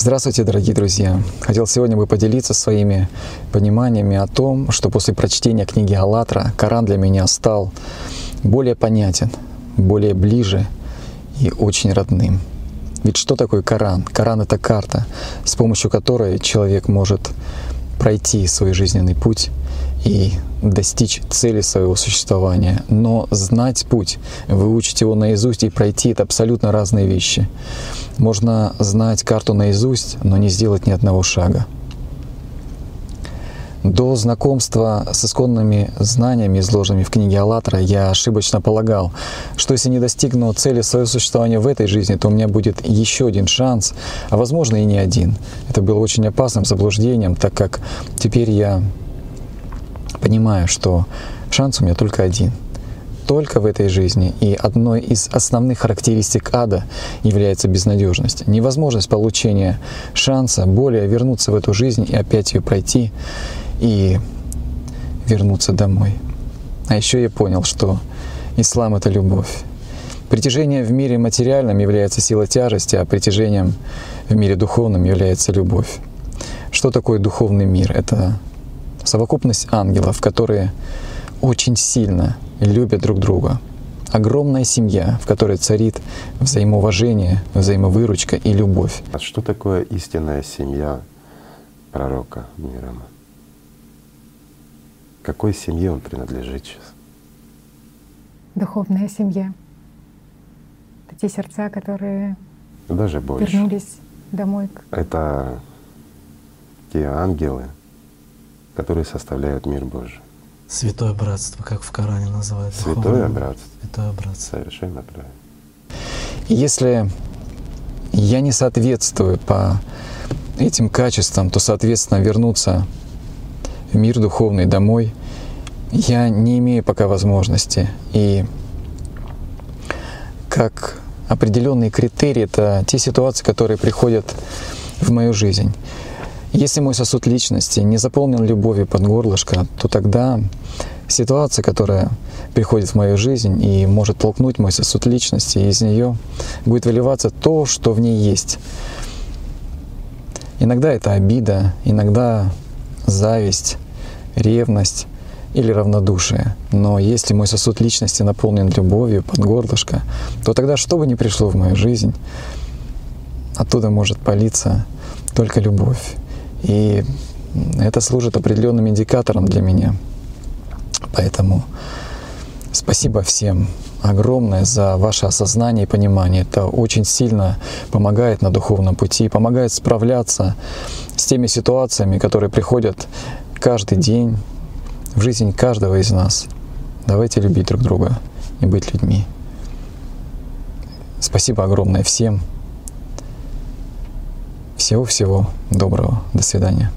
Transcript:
Здравствуйте, дорогие друзья! Хотел сегодня бы поделиться своими пониманиями о том, что после прочтения книги «АЛЛАТРА» Коран для меня стал более понятен, более ближе и очень родным. Ведь что такое Коран? Коран — это карта, с помощью которой человек может пройти свой жизненный путь и достичь цели своего существования. Но знать путь, выучить его наизусть и пройти — это абсолютно разные вещи. Можно знать карту наизусть, но не сделать ни одного шага. До знакомства с исконными знаниями, изложенными в книге «АЛЛАТРА», я ошибочно полагал, что если не достигну цели своего существования в этой жизни, то у меня будет еще один шанс, а возможно и не один. Это было очень опасным заблуждением, так как теперь я понимаю, что шанс у меня только один — только в этой жизни. И одной из основных характеристик ада является безнадежность. Невозможность получения шанса более вернуться в эту жизнь и опять ее пройти и вернуться домой. А еще я понял, что ислам — это любовь. Притяжение в мире материальном является сила тяжести, а притяжением в мире духовном является любовь. Что такое духовный мир? Это совокупность ангелов, которые очень сильно любят друг друга. Огромная семья, в которой царит взаимоуважение, взаимовыручка и любовь. А что такое истинная семья пророка Мирама? Какой семье он принадлежит сейчас? Духовная семья. Это те сердца, которые Даже больше. вернулись домой. Это те ангелы, которые составляют мир Божий. Святое братство, как в Коране называется. Святое Духовное. братство. Святое братство. Совершенно правильно. Если я не соответствую по этим качествам, то, соответственно, вернуться мир духовный домой я не имею пока возможности. И как определенные критерии — это те ситуации, которые приходят в мою жизнь. Если мой сосуд личности не заполнен любовью под горлышко, то тогда ситуация, которая приходит в мою жизнь и может толкнуть мой сосуд личности, из нее будет выливаться то, что в ней есть. Иногда это обида, иногда зависть, ревность или равнодушие. Но если мой сосуд личности наполнен любовью под горлышко, то тогда что бы ни пришло в мою жизнь, оттуда может палиться только любовь. И это служит определенным индикатором для меня. Поэтому спасибо всем огромное за ваше осознание и понимание. Это очень сильно помогает на духовном пути, помогает справляться с теми ситуациями, которые приходят каждый день в жизнь каждого из нас. Давайте любить друг друга и быть людьми. Спасибо огромное всем. Всего-всего доброго. До свидания.